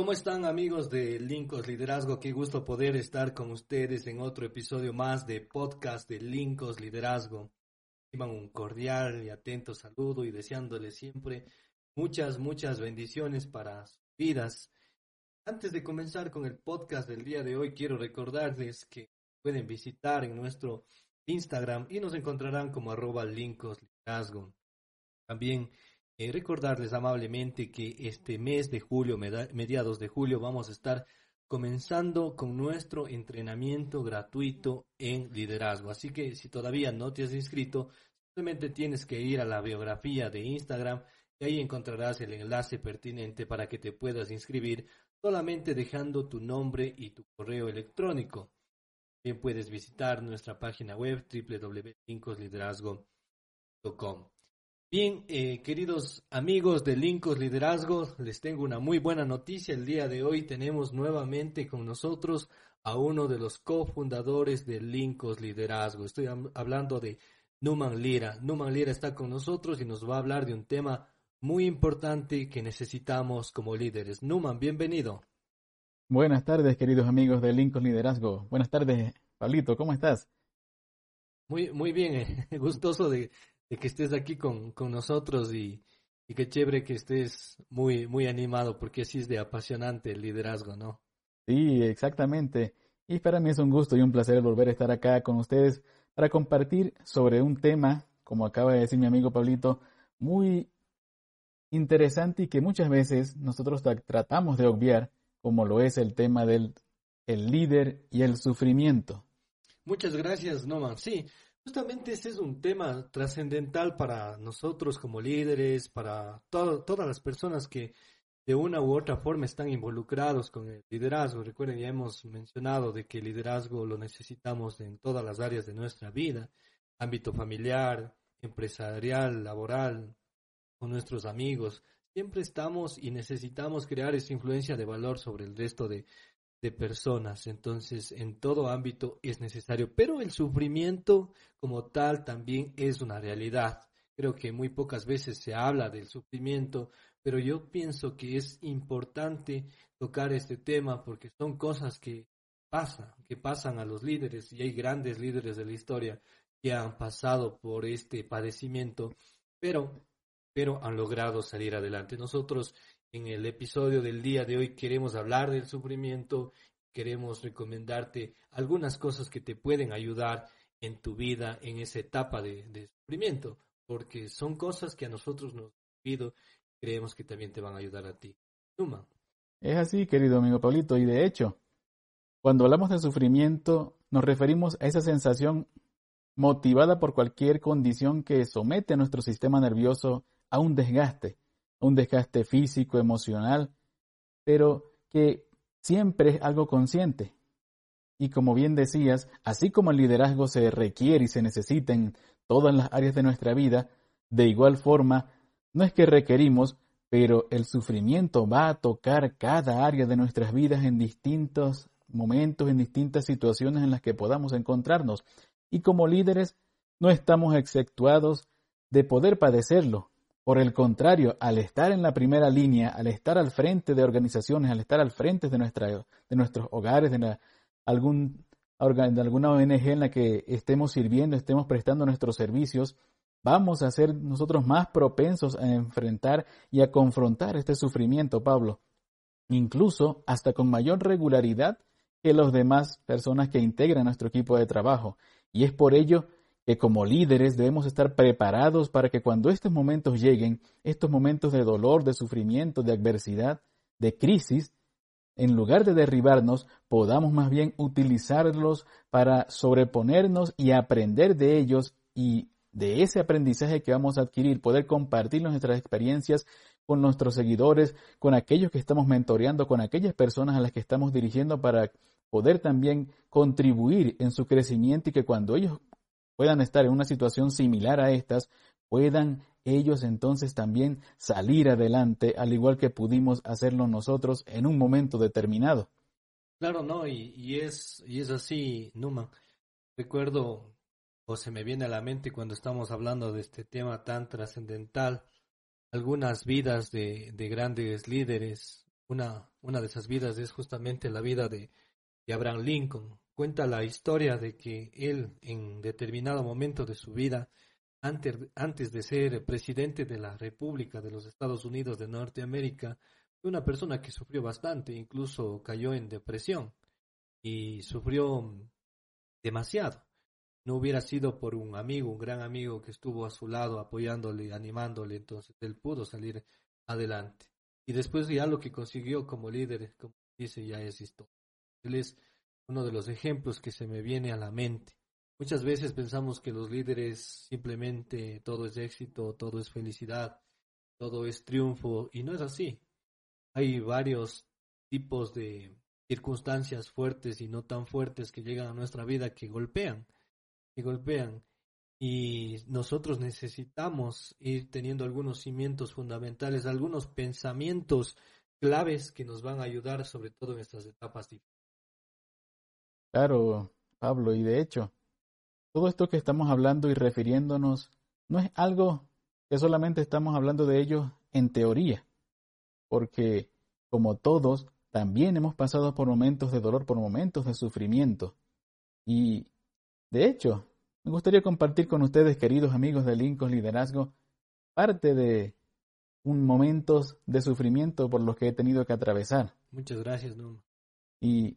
¿Cómo están amigos de Lincos Liderazgo? Qué gusto poder estar con ustedes en otro episodio más de podcast de Lincos Liderazgo. Reciban un cordial y atento saludo y deseándoles siempre muchas, muchas bendiciones para sus vidas. Antes de comenzar con el podcast del día de hoy, quiero recordarles que pueden visitar en nuestro Instagram y nos encontrarán como arroba Lincos Liderazgo. También eh, recordarles amablemente que este mes de julio, mediados de julio, vamos a estar comenzando con nuestro entrenamiento gratuito en liderazgo. Así que si todavía no te has inscrito, simplemente tienes que ir a la biografía de Instagram y ahí encontrarás el enlace pertinente para que te puedas inscribir solamente dejando tu nombre y tu correo electrónico. También puedes visitar nuestra página web www.liderazgo.com. Bien, eh, queridos amigos de Lincos Liderazgo, les tengo una muy buena noticia. El día de hoy tenemos nuevamente con nosotros a uno de los cofundadores de Lincos Liderazgo. Estoy hablando de Numan Lira. Numan Lira está con nosotros y nos va a hablar de un tema muy importante que necesitamos como líderes. Numan, bienvenido. Buenas tardes, queridos amigos de Lincos Liderazgo. Buenas tardes, Pablito, ¿cómo estás? Muy, muy bien, eh, gustoso de, de que estés aquí con, con nosotros y, y qué chévere que estés muy, muy animado porque así es de apasionante el liderazgo, ¿no? Sí, exactamente. Y para mí es un gusto y un placer volver a estar acá con ustedes para compartir sobre un tema, como acaba de decir mi amigo Pablito, muy interesante y que muchas veces nosotros tratamos de obviar, como lo es el tema del el líder y el sufrimiento. Muchas gracias, Noman. Sí, Justamente ese es un tema trascendental para nosotros como líderes, para todas las personas que de una u otra forma están involucrados con el liderazgo. Recuerden, ya hemos mencionado de que el liderazgo lo necesitamos en todas las áreas de nuestra vida, ámbito familiar, empresarial, laboral, con nuestros amigos. Siempre estamos y necesitamos crear esa influencia de valor sobre el resto de, de personas. Entonces, en todo ámbito es necesario. Pero el sufrimiento como tal también es una realidad. Creo que muy pocas veces se habla del sufrimiento, pero yo pienso que es importante tocar este tema porque son cosas que pasan, que pasan a los líderes y hay grandes líderes de la historia que han pasado por este padecimiento, pero pero han logrado salir adelante. Nosotros en el episodio del día de hoy queremos hablar del sufrimiento, queremos recomendarte algunas cosas que te pueden ayudar en tu vida en esa etapa de, sufrimiento, porque son cosas que a nosotros nos pido, creemos que también te van a ayudar a ti. Numa. Es así, querido amigo Paulito, y de hecho, cuando hablamos de sufrimiento, nos referimos a esa sensación motivada por cualquier condición que somete a nuestro sistema nervioso a un desgaste un desgaste físico, emocional, pero que siempre es algo consciente. Y como bien decías, así como el liderazgo se requiere y se necesita en todas las áreas de nuestra vida, de igual forma, no es que requerimos, pero el sufrimiento va a tocar cada área de nuestras vidas en distintos momentos, en distintas situaciones en las que podamos encontrarnos. Y como líderes, no estamos exceptuados de poder padecerlo, por el contrario, al estar en la primera línea, al estar al frente de organizaciones, al estar al frente de, nuestros hogares, de, algún, de alguna ONG en la que estemos sirviendo, estemos prestando nuestros servicios, vamos a ser nosotros más propensos a enfrentar y a confrontar este sufrimiento, Pablo, incluso hasta con mayor regularidad que los demás personas que integran nuestro equipo de trabajo. Y es por ello que como líderes debemos estar preparados para que cuando estos momentos lleguen, estos momentos de dolor, de sufrimiento, de adversidad, de crisis, en lugar de derribarnos, podamos más bien utilizarlos para sobreponernos y aprender de ellos y de ese aprendizaje que vamos a adquirir, poder compartir nuestras experiencias con nuestros seguidores, con aquellos que estamos mentoreando, con aquellas personas a las que estamos dirigiendo para poder también contribuir en su crecimiento y que cuando ellos puedan estar en una situación similar a estas, puedan ellos entonces también salir adelante, al igual que pudimos hacerlo nosotros en un momento determinado. Claro, no, y, es, y es así, Numa. Recuerdo, o se me viene a la mente cuando estamos hablando de este tema tan trascendental, algunas vidas de, de grandes líderes. Una, una de esas vidas es justamente la vida de Abraham Lincoln. Cuenta la historia de que él, en determinado momento de su vida, antes, antes de ser presidente de la República de los Estados Unidos de Norteamérica, fue una persona que sufrió bastante, incluso cayó en depresión y sufrió demasiado. No hubiera sido por un amigo, un gran amigo que estuvo a su lado apoyándole, animándole, entonces él pudo salir adelante. Y después ya lo que consiguió como líder, como dice, ya es historia. Él es uno de los ejemplos que se me viene a la mente. Muchas veces pensamos que los líderes simplemente todo es éxito, todo es felicidad, todo es triunfo, y no es así hay varios tipos de circunstancias fuertes y no tan fuertes que llegan a nuestra vida que golpean, que golpean. Y nosotros necesitamos ir teniendo algunos cimientos fundamentales, algunos pensamientos claves que nos van a ayudar sobre todo en estas etapas difíciles. Claro, Pablo, y de hecho, todo esto que estamos hablando y refiriéndonos no es algo que solamente estamos hablando de ello en teoría porque, como todos, también hemos pasado por momentos de dolor, por momentos de sufrimiento. Y, de hecho, me gustaría compartir con ustedes, queridos amigos de Lincoln Liderazgo, parte de un momentos de sufrimiento por los que he tenido que atravesar. Muchas gracias, Y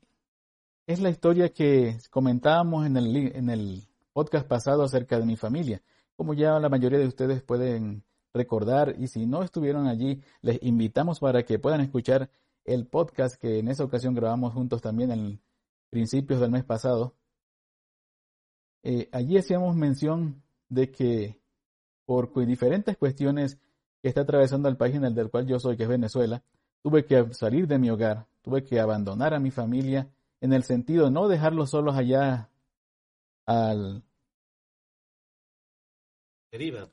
es la historia que comentábamos en el, podcast pasado acerca de mi familia. Como ya la mayoría de ustedes pueden recordar y si no estuvieron allí, les invitamos para que puedan escuchar el podcast que en esa ocasión grabamos juntos también en principios del mes pasado. Eh, allí hacíamos mención de que por diferentes cuestiones que está atravesando el país en el del cual yo soy, que es Venezuela, tuve que salir de mi hogar, tuve que abandonar a mi familia, en el sentido de no dejarlos solos allá al,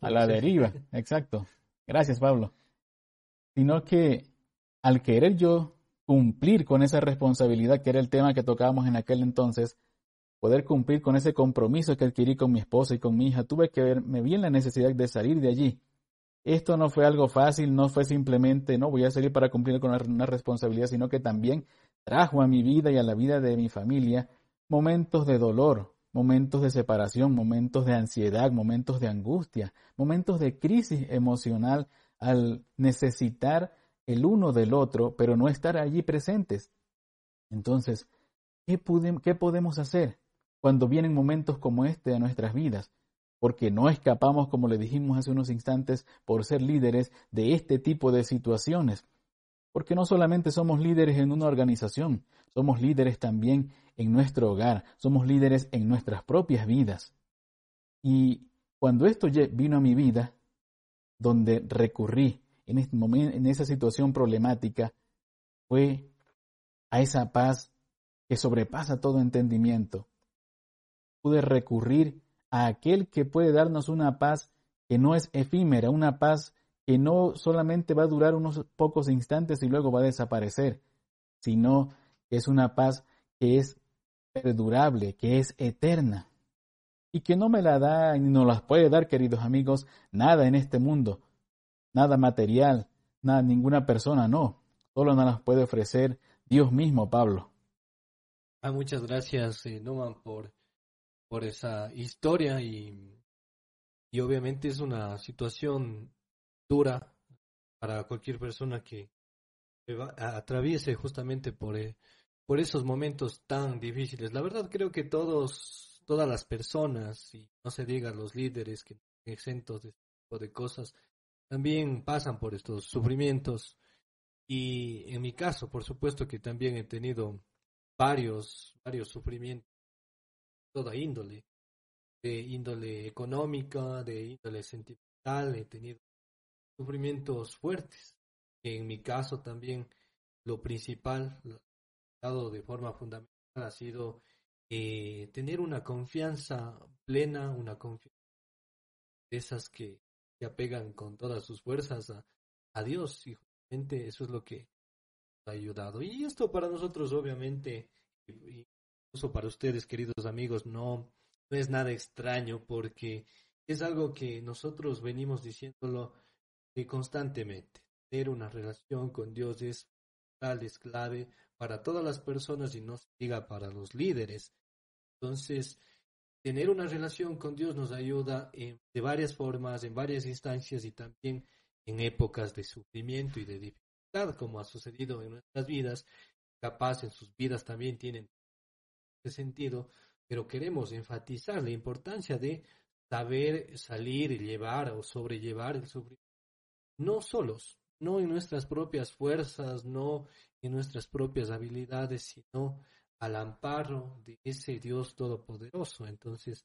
a la deriva, exacto. Gracias, Pablo. Sino que al querer yo cumplir con esa responsabilidad, que era el tema que tocábamos en aquel entonces, poder cumplir con ese compromiso que adquirí con mi esposa y con mi hija, tuve que ver, me vi en la necesidad de salir de allí. Esto no fue algo fácil, no fue simplemente, no voy a salir para cumplir con una responsabilidad, sino que también trajo a mi vida y a la vida de mi familia momentos de dolor, momentos de separación, momentos de ansiedad, momentos de angustia, momentos de crisis emocional al necesitar el uno del otro, pero no estar allí presentes. Entonces, ¿qué, podemos hacer cuando vienen momentos como este a nuestras vidas? Porque no escapamos, como le dijimos hace unos instantes, por ser líderes de este tipo de situaciones. Porque no solamente somos líderes en una organización, somos líderes también en nuestro hogar, somos líderes en nuestras propias vidas. Y cuando esto vino a mi vida, donde recurrí en, este en esa situación problemática, fue a esa paz que sobrepasa todo entendimiento. Pude recurrir a aquel que puede darnos una paz que no es efímera, una paz que no solamente va a durar unos pocos instantes y luego va a desaparecer, sino que es una paz que es perdurable, que es eterna y que no me la da ni nos las puede dar, queridos amigos, nada en este mundo, nada material, nada, ninguna persona, no, solo nos las puede ofrecer Dios mismo, Pablo. Ah, muchas gracias, eh, por, por esa historia y, y obviamente es una situación dura para cualquier persona que atraviese justamente por, eh, por esos momentos tan difíciles. La verdad creo que todos, todas las personas, y no se diga los líderes que exentos de este tipo de cosas, también pasan por estos sufrimientos. Y en mi caso, por supuesto que también he tenido varios, varios sufrimientos, toda índole, de índole económica, de índole sentimental, he tenido sufrimientos fuertes. En mi caso también lo principal, dado de forma fundamental, ha sido eh, tener una confianza plena, una confianza de esas que se apegan con todas sus fuerzas a, Dios y justamente eso es lo que ha ayudado. Y esto para nosotros obviamente, incluso para ustedes queridos amigos, no es nada extraño porque es algo que nosotros venimos diciéndolo eh, constantemente. Tener una relación con Dios es tal, es clave para todas las personas y no se diga para los líderes. Entonces, tener una relación con Dios nos ayuda de varias formas, en varias instancias y también en épocas de sufrimiento y de dificultad, como ha sucedido en nuestras vidas. Capaz en sus vidas también tienen ese sentido, pero queremos enfatizar la importancia de saber salir y llevar o sobrellevar el sufrimiento, no solos, no en nuestras propias fuerzas, no en nuestras propias habilidades, sino al amparo de ese Dios todopoderoso. Entonces,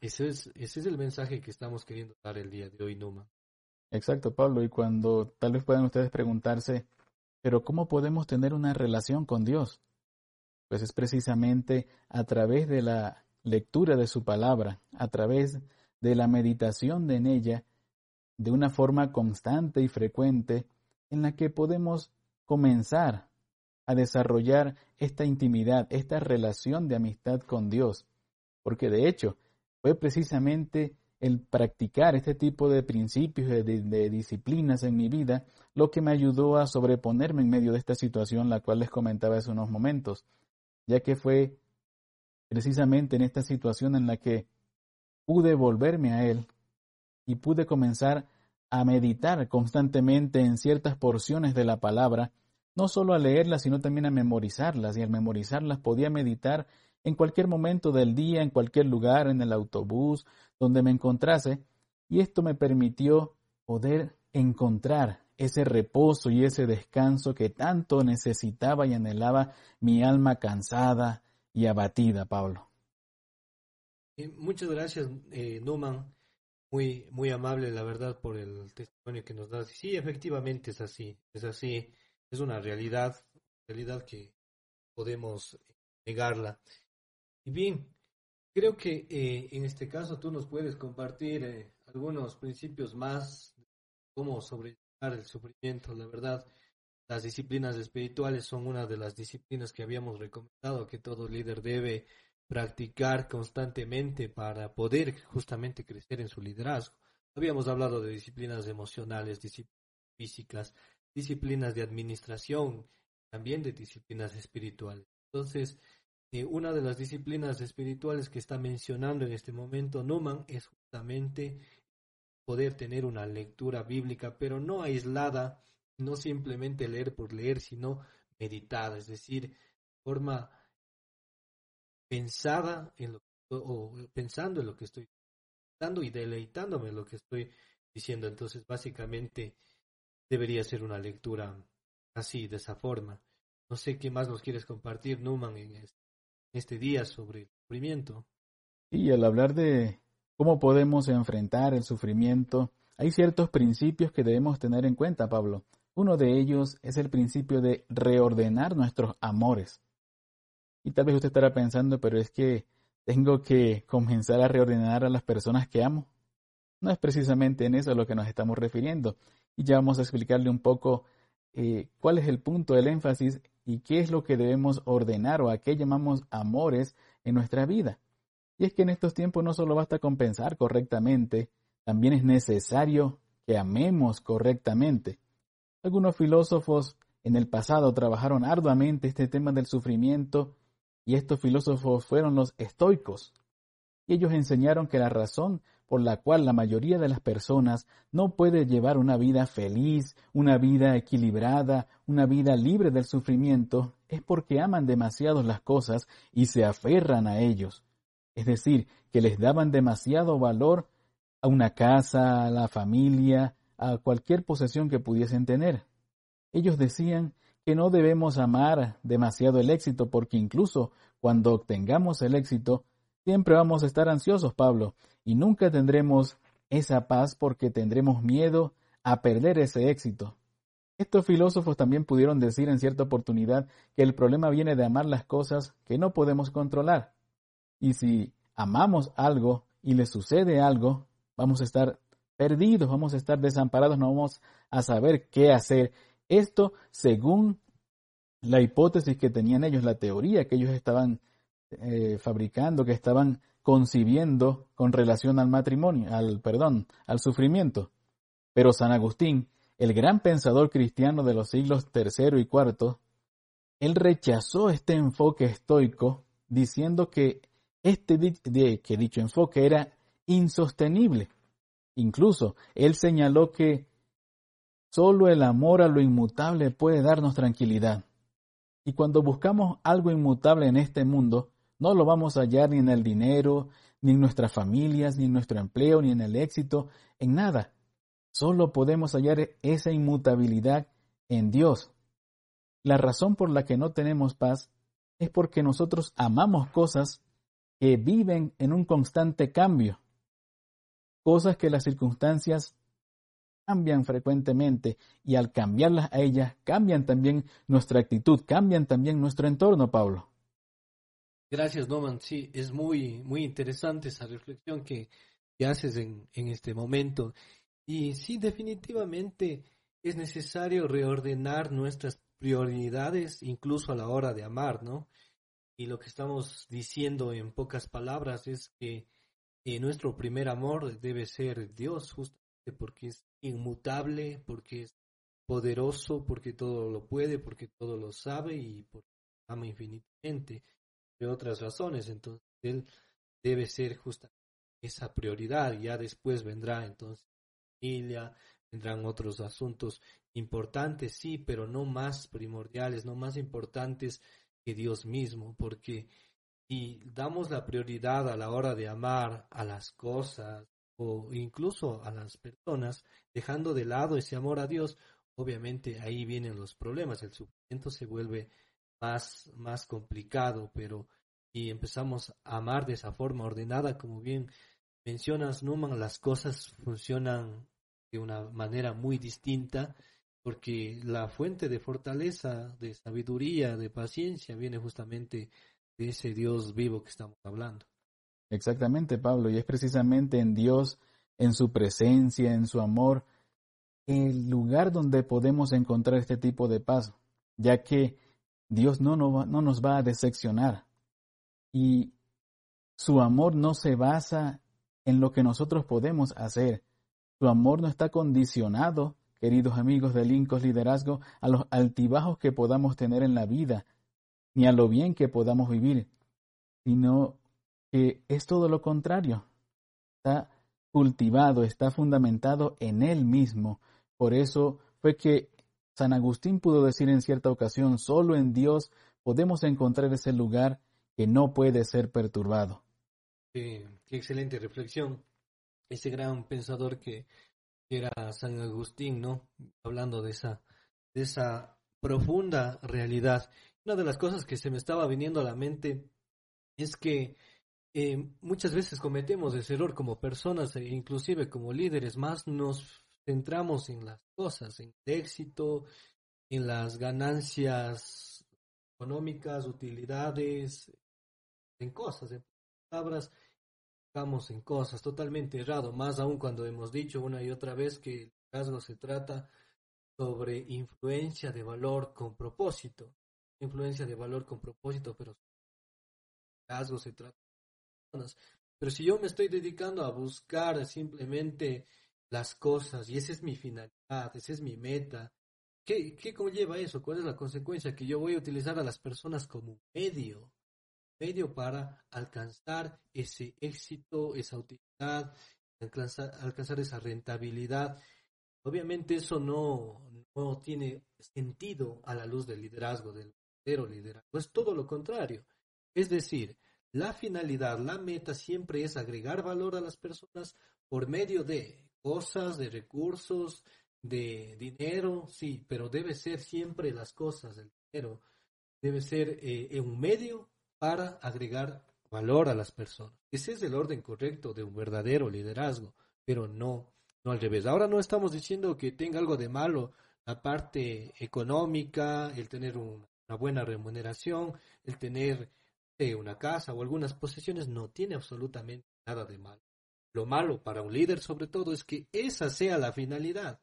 ese es, ese es el mensaje que estamos queriendo dar el día de hoy, Numa. Exacto, Pablo. Y cuando tal vez puedan ustedes preguntarse, pero ¿cómo podemos tener una relación con Dios? Pues es precisamente a través de la lectura de su palabra, a través de la meditación en ella, de una forma constante y frecuente, en la que podemos comenzar a desarrollar esta intimidad, esta relación de amistad con Dios. Porque de hecho, fue precisamente el practicar este tipo de principios, de, de, disciplinas en mi vida, lo que me ayudó a sobreponerme en medio de esta situación, la cual les comentaba hace unos momentos, ya que fue precisamente en esta situación en la que pude volverme a Él y pude comenzar a meditar constantemente en ciertas porciones de la palabra, no solo a leerlas, sino también a memorizarlas, y al memorizarlas podía meditar en cualquier momento del día, en cualquier lugar, en el autobús, donde me encontrase, y esto me permitió poder encontrar ese reposo y ese descanso que tanto necesitaba y anhelaba mi alma cansada y abatida, Pablo. Muchas gracias, eh, Numan. Muy, muy amable, la verdad, por el testimonio que nos das. Sí, efectivamente es así, es así, es una realidad, realidad que podemos negarla. Y bien, creo que eh, en este caso tú nos puedes compartir eh, algunos principios más de cómo sobrellevar el sufrimiento. La verdad, las disciplinas espirituales son una de las disciplinas que habíamos recomendado que todo líder debe practicar constantemente para poder justamente crecer en su liderazgo. Habíamos hablado de disciplinas emocionales, disciplinas físicas, disciplinas de administración, también de disciplinas espirituales. Entonces, eh, una de las disciplinas espirituales que está mencionando en este momento Numan es justamente poder tener una lectura bíblica, pero no aislada, no simplemente leer por leer, sino meditada, es decir, forma pensada en lo o pensando en lo que estoy dando y deleitándome en lo que estoy diciendo. Entonces, básicamente debería ser una lectura así, de esa forma. No sé qué más nos quieres compartir, Numan, en este, día sobre el sufrimiento. Y al hablar de cómo podemos enfrentar el sufrimiento, hay ciertos principios que debemos tener en cuenta, Pablo. Uno de ellos es el principio de reordenar nuestros amores. Y tal vez usted estará pensando, pero es que tengo que comenzar a reordenar a las personas que amo. No es precisamente en eso a lo que nos estamos refiriendo. Y ya vamos a explicarle un poco eh, cuál es el punto del énfasis y qué es lo que debemos ordenar o a qué llamamos amores en nuestra vida. Y es que en estos tiempos no solo basta con pensar correctamente, también es necesario que amemos correctamente. Algunos filósofos en el pasado trabajaron arduamente este tema del sufrimiento y estos filósofos fueron los estoicos. Y ellos enseñaron que la razón por la cual la mayoría de las personas no puede llevar una vida feliz, una vida equilibrada, una vida libre del sufrimiento, es porque aman demasiado las cosas y se aferran a ellos. Es decir, que les daban demasiado valor a una casa, a la familia, a cualquier posesión que pudiesen tener. Ellos decían que no debemos amar demasiado el éxito porque incluso cuando obtengamos el éxito, siempre vamos a estar ansiosos, Pablo, y nunca tendremos esa paz porque tendremos miedo a perder ese éxito. Estos filósofos también pudieron decir en cierta oportunidad que el problema viene de amar las cosas que no podemos controlar. Y si amamos algo y le sucede algo, vamos a estar perdidos, vamos a estar desamparados, no vamos a saber qué hacer. Esto según la hipótesis que tenían ellos, la teoría que ellos estaban eh, fabricando, que estaban concibiendo con relación al matrimonio, al perdón, al sufrimiento. Pero San Agustín, el gran pensador cristiano de los siglos tercero y cuarto, él rechazó este enfoque estoico diciendo que este que dicho enfoque era insostenible. Incluso él señaló que solo el amor a lo inmutable puede darnos tranquilidad. Y cuando buscamos algo inmutable en este mundo, no lo vamos a hallar ni en el dinero, ni en nuestras familias, ni en nuestro empleo, ni en el éxito, en nada. Solo podemos hallar esa inmutabilidad en Dios. La razón por la que no tenemos paz es porque nosotros amamos cosas que viven en un constante cambio, cosas que las circunstancias cambian frecuentemente y al cambiarlas a ellas cambian también nuestra actitud, cambian también nuestro entorno, Pablo. Gracias, Norman. Sí, es muy, muy interesante esa reflexión que, que haces en, en este momento. Y sí, definitivamente es necesario reordenar nuestras prioridades incluso a la hora de amar, ¿no? Y lo que estamos diciendo en pocas palabras es que nuestro primer amor debe ser Dios, justamente porque es inmutable, porque es poderoso, porque todo lo puede, porque todo lo sabe y porque ama infinitamente, de otras razones. Entonces, Él debe ser justamente esa prioridad. Ya después vendrá entonces familia, vendrán otros asuntos importantes, sí, pero no más primordiales, no más importantes que Dios mismo, porque si damos la prioridad a la hora de amar a las cosas o incluso a las personas, dejando de lado ese amor a Dios, obviamente ahí vienen los problemas, el sufrimiento se vuelve más, más complicado, pero si empezamos a amar de esa forma ordenada, como bien mencionas, Numan, las cosas funcionan de una manera muy distinta, porque la fuente de fortaleza, de sabiduría, de paciencia, viene justamente de ese Dios vivo que estamos hablando. Exactamente, Pablo, y es precisamente en Dios, en su presencia, en su amor, el lugar donde podemos encontrar este tipo de paz, ya que Dios no, no, no nos va a decepcionar y su amor no se basa en lo que nosotros podemos hacer. Su amor no está condicionado, queridos amigos del Incos Liderazgo, a los altibajos que podamos tener en la vida, ni a lo bien que podamos vivir, sino que es todo lo contrario. Está cultivado, está fundamentado en Él mismo. Por eso fue que San Agustín pudo decir en cierta ocasión, solo en Dios podemos encontrar ese lugar que no puede ser perturbado. qué excelente reflexión. Ese gran pensador que era San Agustín, ¿no? Hablando de esa, de esa profunda realidad. Una de las cosas que se me estaba viniendo a la mente es que eh, muchas veces cometemos ese error como personas e inclusive como líderes, más nos centramos en las cosas, en el éxito, en las ganancias económicas, utilidades, en cosas, en palabras, estamos en cosas totalmente errado, más aún cuando hemos dicho una y otra vez que el liderazgo se trata sobre influencia de valor con propósito influencia de valor con propósito, pero liderazgo se trata personas. Pero si yo me estoy dedicando a buscar simplemente las cosas y esa es mi finalidad, esa es mi meta, ¿qué, qué conlleva eso? ¿Cuál es la consecuencia? Que yo voy a utilizar a las personas como medio, medio para alcanzar ese éxito, esa utilidad, alcanzar, alcanzar esa rentabilidad. Obviamente eso no, no tiene sentido a la luz del liderazgo, del liderazgo. Es todo lo contrario. Es decir, la finalidad, la meta siempre es agregar valor a las personas por medio de cosas, de recursos, de dinero, sí, pero debe ser siempre las cosas, el dinero, debe ser eh, un medio para agregar valor a las personas. Ese es el orden correcto de un verdadero liderazgo, pero no, no al revés. Ahora no estamos diciendo que tenga algo de malo la parte económica, el tener una buena remuneración, el tener una casa o algunas posesiones no tiene absolutamente nada de malo. Lo malo para un líder sobre todo es que esa sea la finalidad,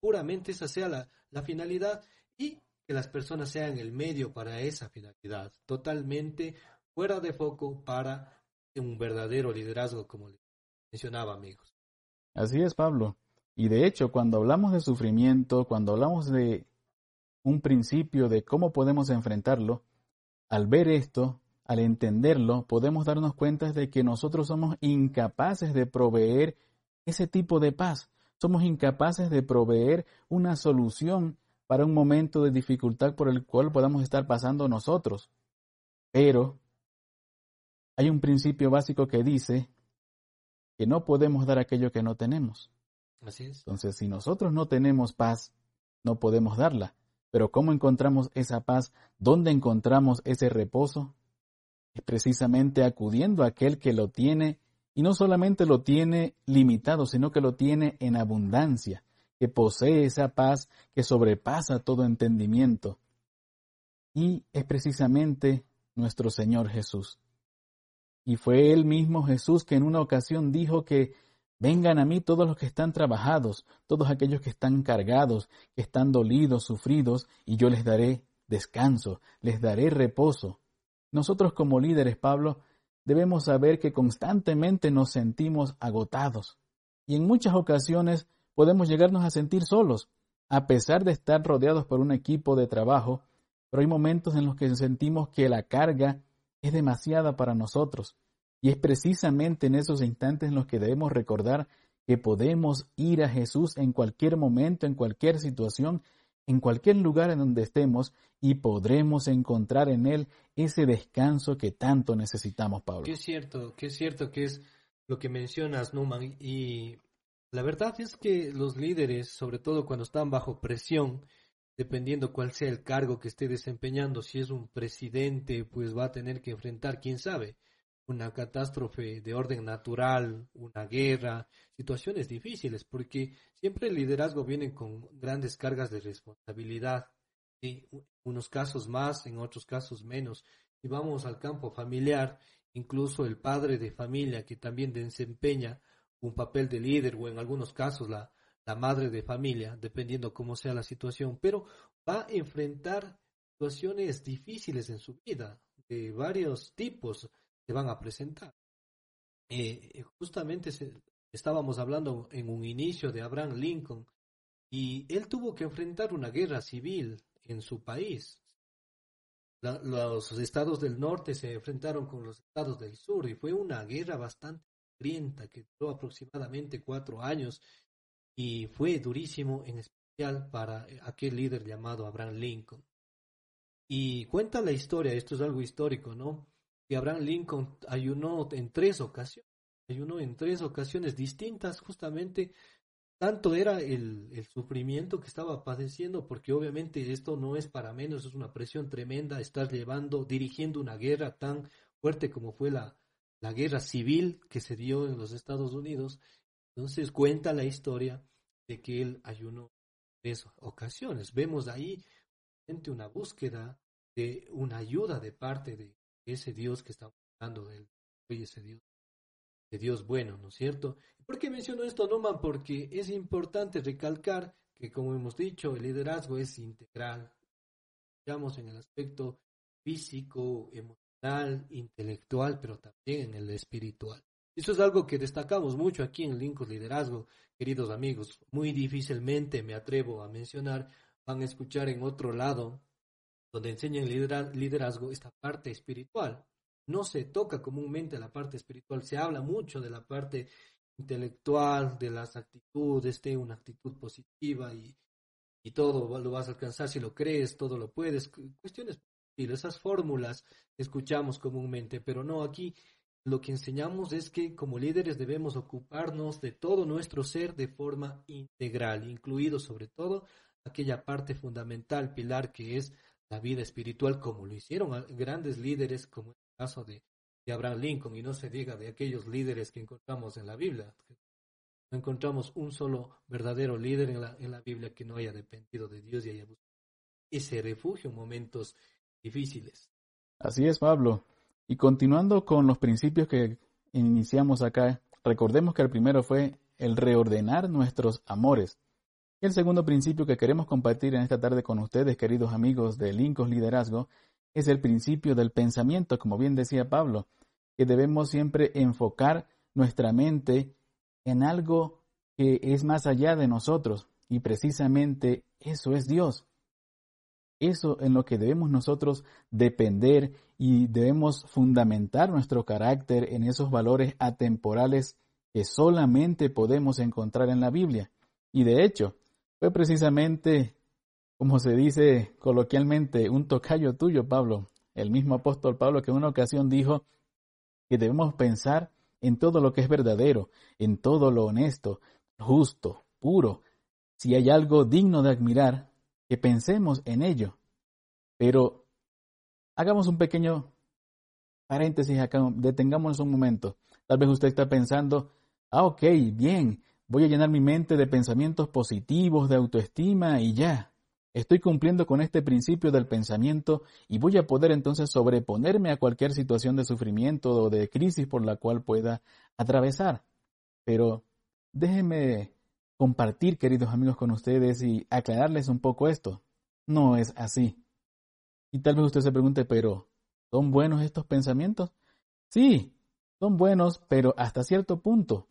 puramente esa sea la, la finalidad y que las personas sean el medio para esa finalidad, totalmente fuera de foco para un verdadero liderazgo, como mencionaba, amigos. Así es, Pablo. Y de hecho, cuando hablamos de sufrimiento, cuando hablamos de un principio de cómo podemos enfrentarlo, al ver esto, al entenderlo, podemos darnos cuenta de que nosotros somos incapaces de proveer ese tipo de paz. Somos incapaces de proveer una solución para un momento de dificultad por el cual podamos estar pasando nosotros. Pero hay un principio básico que dice que no podemos dar aquello que no tenemos. Así es. Entonces, si nosotros no tenemos paz, no podemos darla. Pero ¿cómo encontramos esa paz? ¿Dónde encontramos ese reposo? Es precisamente acudiendo a aquel que lo tiene, y no solamente lo tiene limitado, sino que lo tiene en abundancia, que posee esa paz que sobrepasa todo entendimiento. Y es precisamente nuestro Señor Jesús. Y fue él mismo Jesús que en una ocasión dijo que vengan a mí todos los que están trabajados, todos aquellos que están cargados, que están dolidos, sufridos, y yo les daré descanso, les daré reposo. Nosotros como líderes, Pablo, debemos saber que constantemente nos sentimos agotados y en muchas ocasiones podemos llegarnos a sentir solos, a pesar de estar rodeados por un equipo de trabajo, pero hay momentos en los que sentimos que la carga es demasiada para nosotros. Y es precisamente en esos instantes en los que debemos recordar que podemos ir a Jesús en cualquier momento, en cualquier situación, en cualquier lugar en donde estemos y podremos encontrar en Él ese descanso que tanto necesitamos, Pablo. Que es cierto, que es cierto que es lo que mencionas, Numan, y la verdad es que los líderes, sobre todo cuando están bajo presión, dependiendo cuál sea el cargo que esté desempeñando, si es un presidente, pues va a tener que enfrentar, quién sabe, una catástrofe de orden natural, una guerra, situaciones difíciles, porque siempre el liderazgo viene con grandes cargas de responsabilidad, en unos casos más, en otros casos menos. Y vamos al campo familiar, incluso el padre de familia que también desempeña un papel de líder o en algunos casos la, la madre de familia, dependiendo cómo sea la situación, pero va a enfrentar situaciones difíciles en su vida, de varios tipos se van a presentar. Eh, justamente estábamos hablando en un inicio de Abraham Lincoln y él tuvo que enfrentar una guerra civil en su país. los estados del norte se enfrentaron con los estados del sur y fue una guerra bastante sangrienta que duró aproximadamente cuatro años y fue durísimo en especial para aquel líder llamado Abraham Lincoln. Y cuenta la historia, esto es algo histórico, ¿no? Que Abraham Lincoln ayunó en tres ocasiones, ayunó en tres ocasiones distintas, justamente tanto era el, el, sufrimiento que estaba padeciendo, porque obviamente esto no es para menos, es una presión tremenda, estar llevando, dirigiendo una guerra tan fuerte como fue la, la guerra civil que se dio en los Estados Unidos, entonces cuenta la historia de que él ayunó tres ocasiones. Vemos ahí una búsqueda de una ayuda de parte de ese Dios que está hablando de él, ese Dios, de Dios bueno, ¿no es cierto? ¿Por qué menciono esto, Noman? Porque es importante recalcar que, como hemos dicho, el liderazgo es integral. Digamos en el aspecto físico, emocional, intelectual, pero también en el espiritual. Eso es algo que destacamos mucho aquí en Lincoln Liderazgo, queridos amigos. Muy difícilmente me atrevo a mencionar, van a escuchar en otro lado, donde enseñan liderazgo, esta parte espiritual. No se toca comúnmente la parte espiritual, se habla mucho de la parte intelectual, de las actitudes, de una actitud positiva y, y todo lo vas a alcanzar si lo crees, todo lo puedes. Cuestiones esas fórmulas escuchamos comúnmente, pero no aquí lo que enseñamos es que como líderes debemos ocuparnos de todo nuestro ser de forma integral, incluido sobre todo aquella parte fundamental, pilar que es la vida espiritual, como lo hicieron grandes líderes, como el caso de, Abraham Lincoln, y no se diga de aquellos líderes que encontramos en la Biblia, No encontramos un solo verdadero líder en la, en la Biblia que no haya dependido de Dios y haya buscado ese refugio en momentos difíciles. Así es, Pablo. Y continuando con los principios que iniciamos acá, recordemos que el primero fue el reordenar nuestros amores. El segundo principio que queremos compartir en esta tarde con ustedes, queridos amigos de Lincos Liderazgo, es el principio del pensamiento, como bien decía Pablo, que debemos siempre enfocar nuestra mente en algo que es más allá de nosotros. Y precisamente eso es Dios. Eso en lo que debemos nosotros depender y debemos fundamentar nuestro carácter en esos valores atemporales que solamente podemos encontrar en la Biblia. Y de hecho, fue precisamente, como se dice coloquialmente, un tocayo tuyo, Pablo, el mismo apóstol Pablo, que en una ocasión dijo que debemos pensar en todo lo que es verdadero, en todo lo honesto, justo, puro. Si hay algo digno de admirar, que pensemos en ello. Pero hagamos un pequeño paréntesis acá, detengámonos un momento. Tal vez usted está pensando, ah, ok, bien, voy a llenar mi mente de pensamientos positivos, de autoestima y ya. Estoy cumpliendo con este principio del pensamiento y voy a poder entonces sobreponerme a cualquier situación de sufrimiento o de crisis por la cual pueda atravesar. Pero déjenme compartir, queridos amigos, con ustedes y aclararles un poco esto. No es así. Y tal vez usted se pregunte, pero ¿son buenos estos pensamientos? Sí, son buenos, pero hasta cierto punto,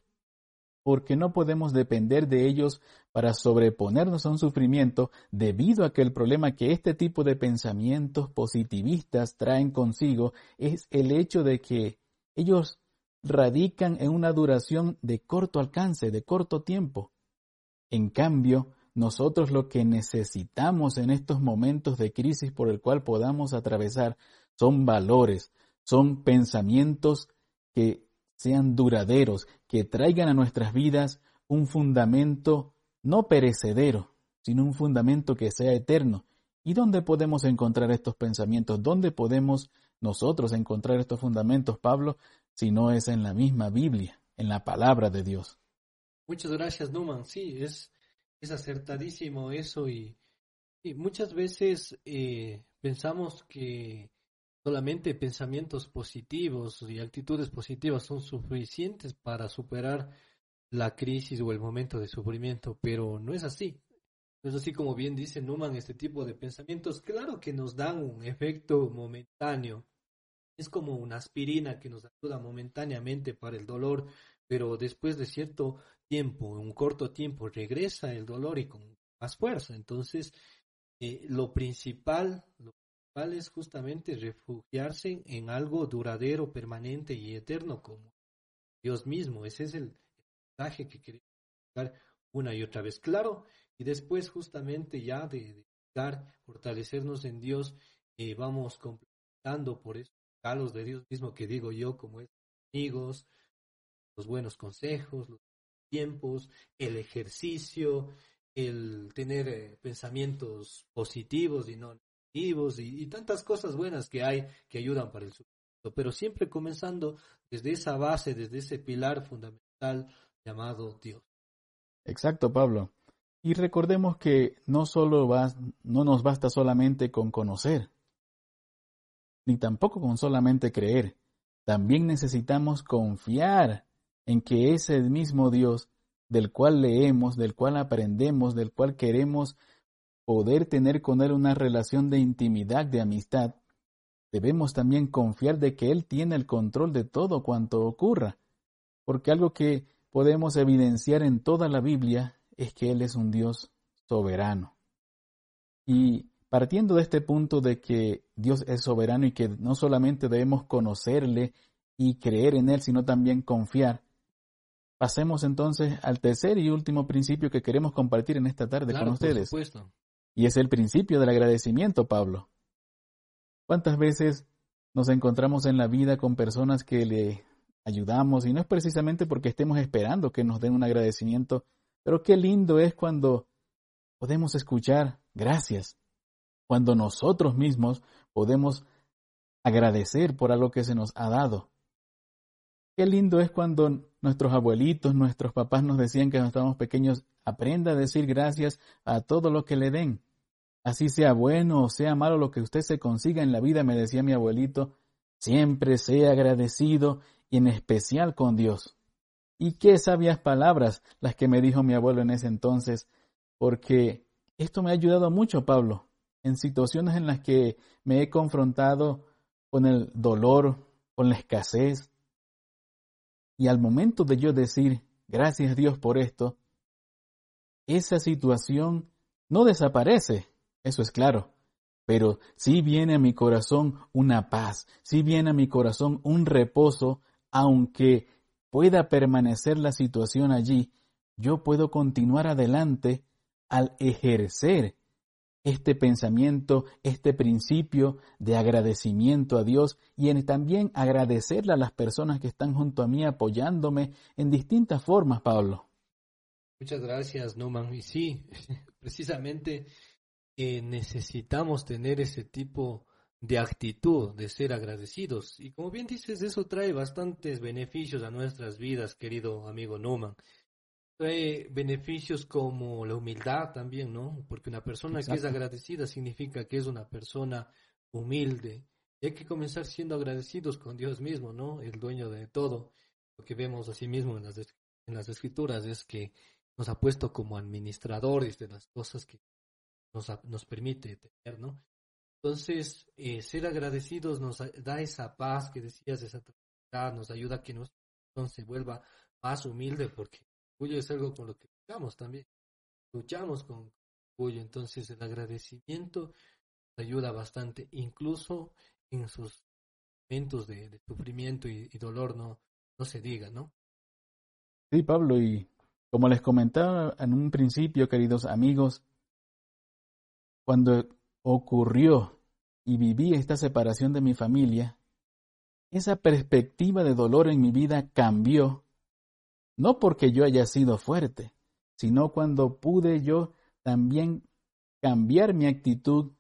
porque no podemos depender de ellos para sobreponernos a un sufrimiento debido a que el problema que este tipo de pensamientos positivistas traen consigo es el hecho de que ellos radican en una duración de corto alcance, de corto tiempo. En cambio, nosotros lo que necesitamos en estos momentos de crisis por el cual podamos atravesar son valores, son pensamientos que sean duraderos, que traigan a nuestras vidas un fundamento no perecedero, sino un fundamento que sea eterno. ¿Y dónde podemos encontrar estos pensamientos? ¿Dónde podemos nosotros encontrar estos fundamentos, Pablo, si no es en la misma Biblia, en la palabra de Dios? Muchas gracias, Numan. Sí, es, es acertadísimo eso y, muchas veces eh, pensamos que solamente pensamientos positivos y actitudes positivas son suficientes para superar la crisis o el momento de sufrimiento, pero no es así. No es así como bien dice Numan, este tipo de pensamientos, claro que nos dan un efecto momentáneo. Es como una aspirina que nos ayuda momentáneamente para el dolor, pero después de cierto tiempo, un corto tiempo, regresa el dolor y con más fuerza. Entonces, eh, lo principal, principal es justamente refugiarse en algo duradero, permanente y eterno como Dios mismo. Ese es el mensaje que queremos dar una y otra vez. Claro, y después justamente ya de, fortalecernos en Dios, eh, vamos completando por esos regalos de Dios mismo que digo yo, como es amigos, los buenos consejos, los tiempos, el ejercicio, el tener eh, pensamientos positivos y no y, tantas cosas buenas que hay que ayudan para el sufrimiento, pero siempre comenzando desde esa base, desde ese pilar fundamental llamado Dios. Exacto, Pablo. Y recordemos que no solo no nos basta solamente con conocer, ni tampoco con solamente creer. También necesitamos confiar en que ese mismo Dios del cual leemos, del cual aprendemos, del cual queremos poder tener con Él una relación de intimidad, de amistad, debemos también confiar de que Él tiene el control de todo cuanto ocurra, porque algo que podemos evidenciar en toda la Biblia es que Él es un Dios soberano. Y partiendo de este punto de que Dios es soberano y que no solamente debemos conocerle y creer en Él, sino también confiar, Pasemos entonces al tercer y último principio que queremos compartir en esta tarde con ustedes. Y es el principio del agradecimiento, Pablo. ¿Cuántas veces nos encontramos en la vida con personas que le ayudamos y no es precisamente porque estemos esperando que nos den un agradecimiento, pero qué lindo es cuando podemos escuchar gracias, cuando nosotros mismos podemos agradecer por algo que se nos ha dado. Qué lindo es cuando nuestros abuelitos, nuestros papás nos decían que cuando estábamos pequeños, aprenda a decir gracias a todo lo que le den. Así sea bueno o sea malo lo que usted se consiga en la vida, me decía mi abuelito, siempre sea agradecido y en especial con Dios. Y qué sabias palabras las que me dijo mi abuelo en ese entonces, porque esto me ha ayudado mucho, Pablo, en situaciones en las que me he confrontado con el dolor, con la escasez, y al momento de yo decir, gracias Dios por esto, esa situación no desaparece, eso es claro, pero sí viene a mi corazón una paz, sí viene a mi corazón un reposo, aunque pueda permanecer la situación allí, yo puedo continuar adelante al ejercer este pensamiento, este principio de agradecimiento a Dios y en también agradecerle a las personas que están junto a mí apoyándome en distintas formas, Pablo. Muchas gracias, Numan. Y sí, precisamente eh, necesitamos tener ese tipo de actitud, de ser agradecidos. Y como bien dices, eso trae bastantes beneficios a nuestras vidas, querido amigo Numan trae beneficios como la humildad también, ¿no? Porque una persona que es agradecida significa que es una persona humilde. Y hay que comenzar siendo agradecidos con Dios mismo, ¿no? El dueño de todo. Lo que vemos así mismo en las, en las escrituras es que nos ha puesto como administradores de las cosas que nos, nos permite tener, ¿no? Entonces, eh, ser agradecidos nos da esa paz que decías, esa tranquilidad, nos ayuda a que nuestro corazón se vuelva más humilde porque orgullo es algo con lo que luchamos también. Luchamos con orgullo, entonces el agradecimiento ayuda bastante, incluso en sus momentos de, sufrimiento y, dolor, no, no se diga, ¿no? Sí, Pablo, y como les comentaba en un principio, queridos amigos, cuando ocurrió y viví esta separación de mi familia, esa perspectiva de dolor en mi vida cambió no porque yo haya sido fuerte, sino cuando pude yo también cambiar mi actitud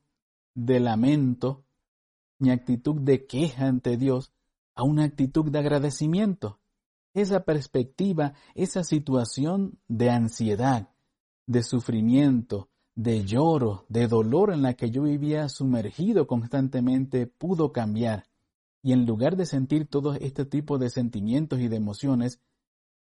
de lamento, mi actitud de queja ante Dios, a una actitud de agradecimiento. Esa perspectiva, esa situación de ansiedad, de sufrimiento, de lloro, de dolor en la que yo vivía sumergido constantemente, pudo cambiar. Y en lugar de sentir todo este tipo de sentimientos y de emociones,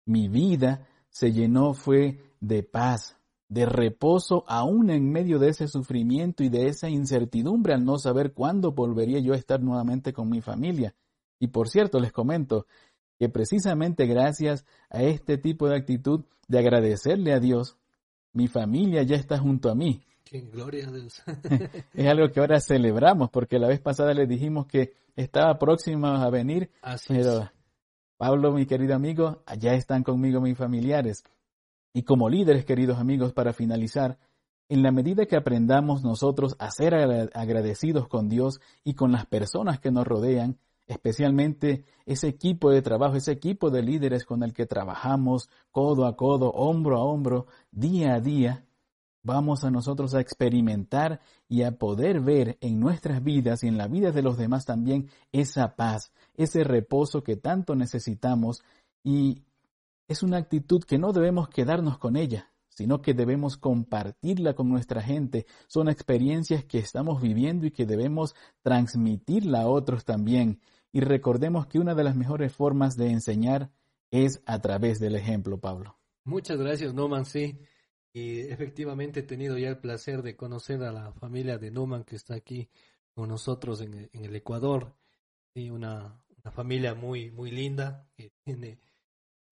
mi vida se llenó fue de paz, de reposo aún en medio de ese sufrimiento y de esa incertidumbre al no saber cuándo volvería yo a estar nuevamente con mi familia. Y por cierto, les comento que precisamente gracias a este tipo de actitud de agradecerle a Dios, mi familia ya está junto a mí. gloria a Dios. es algo que ahora celebramos porque la vez pasada les dijimos que estaba próxima a venir, Así pero Pablo, mi querido amigo, allá están conmigo mis familiares. Y como líderes, queridos amigos, para finalizar, en la medida que aprendamos nosotros a ser agradecidos con Dios y con las personas que nos rodean, especialmente ese equipo de trabajo, ese equipo de líderes con el que trabajamos codo a codo, hombro a hombro, día a día, vamos a nosotros a experimentar y a poder ver en nuestras vidas y en la vida de los demás también esa paz, ese reposo que tanto necesitamos y es una actitud que no debemos quedarnos con ella, sino que debemos compartirla con nuestra gente. Son experiencias que estamos viviendo y que debemos transmitirla a otros también. Y recordemos que una de las mejores formas de enseñar es a través del ejemplo, Pablo. Muchas gracias, Noman. Sí, y efectivamente he tenido ya el placer de conocer a la familia de Numan que está aquí con nosotros en, el Ecuador. y una, una, familia muy, muy linda que tiene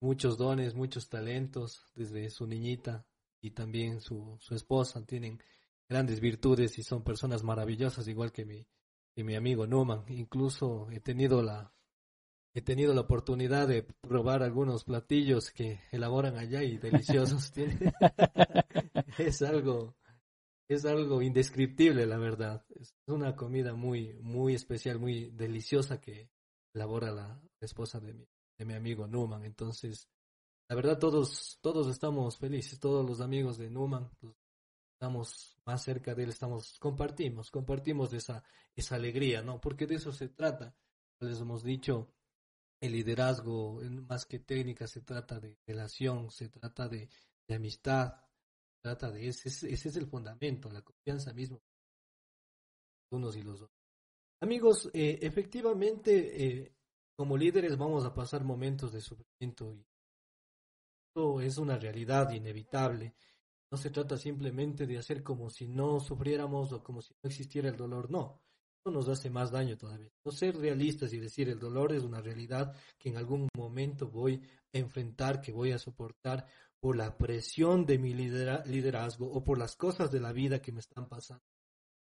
muchos dones, muchos talentos desde su niñita y también su, su esposa. Tienen grandes virtudes y son personas maravillosas, igual que mi, que mi amigo Numan. Incluso he tenido la, he tenido la oportunidad de probar algunos platillos que elaboran allá y deliciosos. es algo es algo indescriptible, la verdad. Es una comida muy muy especial, muy deliciosa que elabora la esposa de mi, de mi amigo Numan. Entonces, la verdad todos todos estamos felices, todos los amigos de Numan pues, estamos más cerca de él, estamos compartimos, compartimos esa esa alegría, ¿no? Porque de eso se trata. Les hemos dicho el liderazgo, más que técnica, se trata de relación, se trata de, amistad, se trata de ese, ese es el fundamento, la confianza misma unos y los otros. Amigos, eh, efectivamente, eh, como líderes vamos a pasar momentos de sufrimiento y esto es una realidad inevitable. No se trata simplemente de hacer como si no sufriéramos o como si no existiera el dolor, no nos hace más daño todavía. No ser realistas y decir el dolor es una realidad que en algún momento voy a enfrentar, que voy a soportar por la presión de mi liderazgo o por las cosas de la vida que me están pasando.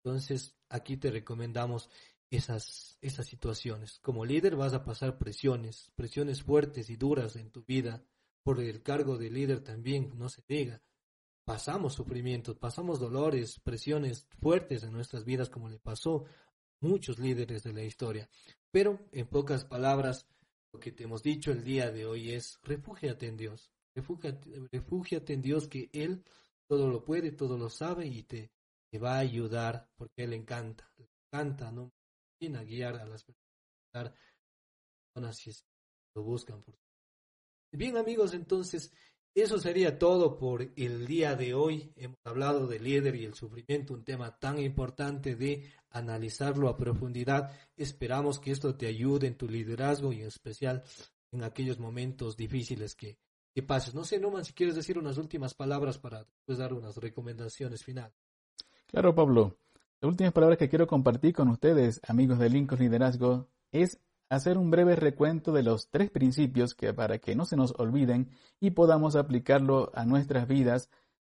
Entonces, aquí te recomendamos esas, esas situaciones. Como líder vas a pasar presiones, presiones fuertes y duras en tu vida. Por el cargo de líder también, no se diga. Pasamos sufrimientos, pasamos dolores, presiones fuertes en nuestras vidas, como le pasó muchos líderes de la historia. Pero, en pocas palabras, lo que te hemos dicho el día de hoy es, refúgiate en Dios, refúgiate, en Dios que Él todo lo puede, todo lo sabe y te, te va a ayudar porque Él encanta, encanta, ¿no? a guiar a las personas si lo buscan. Bien amigos, entonces eso sería todo por el día de hoy. Hemos hablado del líder y el sufrimiento, un tema tan importante de analizarlo a profundidad. Esperamos que esto te ayude en tu liderazgo y en especial en aquellos momentos difíciles que, pases. No sé, Noman, si quieres decir unas últimas palabras para después dar unas recomendaciones finales. Claro, Pablo. Las últimas palabras que quiero compartir con ustedes, amigos de Lincoln Liderazgo, es hacer un breve recuento de los tres principios que para que no se nos olviden y podamos aplicarlo a nuestras vidas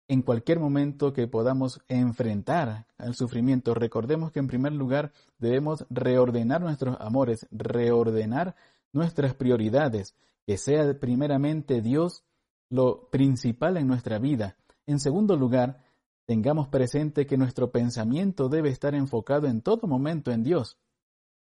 en cualquier momento que podamos enfrentar al sufrimiento. Recordemos que en primer lugar debemos reordenar nuestros amores, reordenar nuestras prioridades, que sea primeramente Dios lo principal en nuestra vida. En segundo lugar, tengamos presente que nuestro pensamiento debe estar enfocado en todo momento en Dios.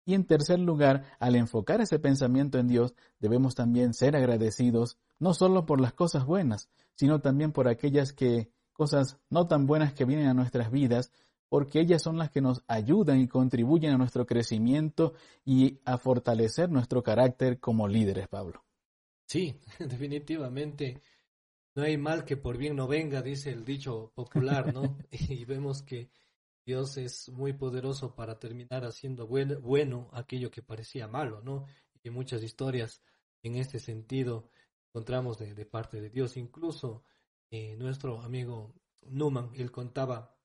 Y en tercer lugar, al enfocar ese pensamiento en Dios, debemos también ser agradecidos, no solo por las cosas buenas, sino también por aquellas que, cosas no tan buenas que vienen a nuestras vidas, porque ellas son las que nos ayudan y contribuyen a nuestro crecimiento y a fortalecer nuestro carácter como líderes, Pablo. Sí, definitivamente. No hay mal que por bien no venga, dice el dicho popular, ¿no? y vemos que Dios es muy poderoso para terminar haciendo bueno, aquello que parecía malo, ¿no? Y muchas historias en este sentido encontramos de, parte de Dios. Incluso eh, nuestro amigo Newman, él contaba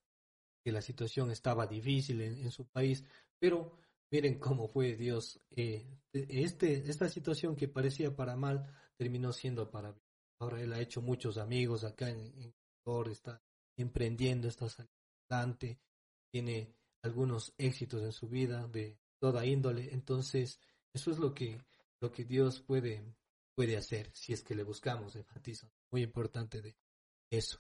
que la situación estaba difícil en, su país, pero miren cómo fue Dios. Eh, este, esta situación que parecía para mal terminó siendo para bien. Ahora él ha hecho muchos amigos acá en, en está emprendiendo, está adelante tiene algunos éxitos en su vida de toda índole. Entonces, eso es lo que, lo que Dios puede, puede hacer si es que le buscamos, enfatizo. Muy importante de eso.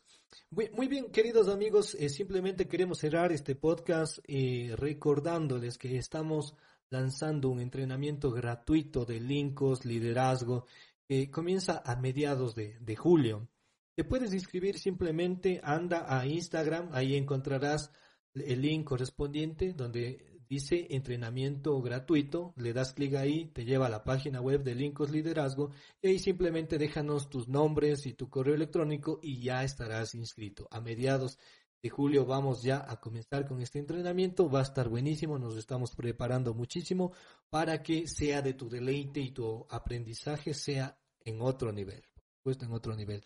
Muy, muy bien, queridos amigos, eh, simplemente queremos cerrar este podcast eh, recordándoles que estamos lanzando un entrenamiento gratuito de Lincos, liderazgo, que comienza a mediados de, de julio. Te puedes inscribir simplemente, anda a Instagram, ahí encontrarás el link correspondiente donde dice entrenamiento gratuito, le das clic ahí, te lleva a la página web de Lincos Liderazgo y ahí simplemente déjanos tus nombres y tu correo electrónico y ya estarás inscrito. A mediados de julio vamos ya a comenzar con este entrenamiento, va a estar buenísimo, nos estamos preparando muchísimo para que sea de tu deleite y tu aprendizaje sea en otro nivel, puesto en otro nivel.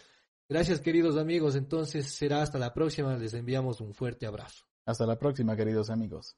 Gracias queridos amigos, entonces será hasta la próxima, les enviamos un fuerte abrazo. Hasta la próxima, queridos amigos.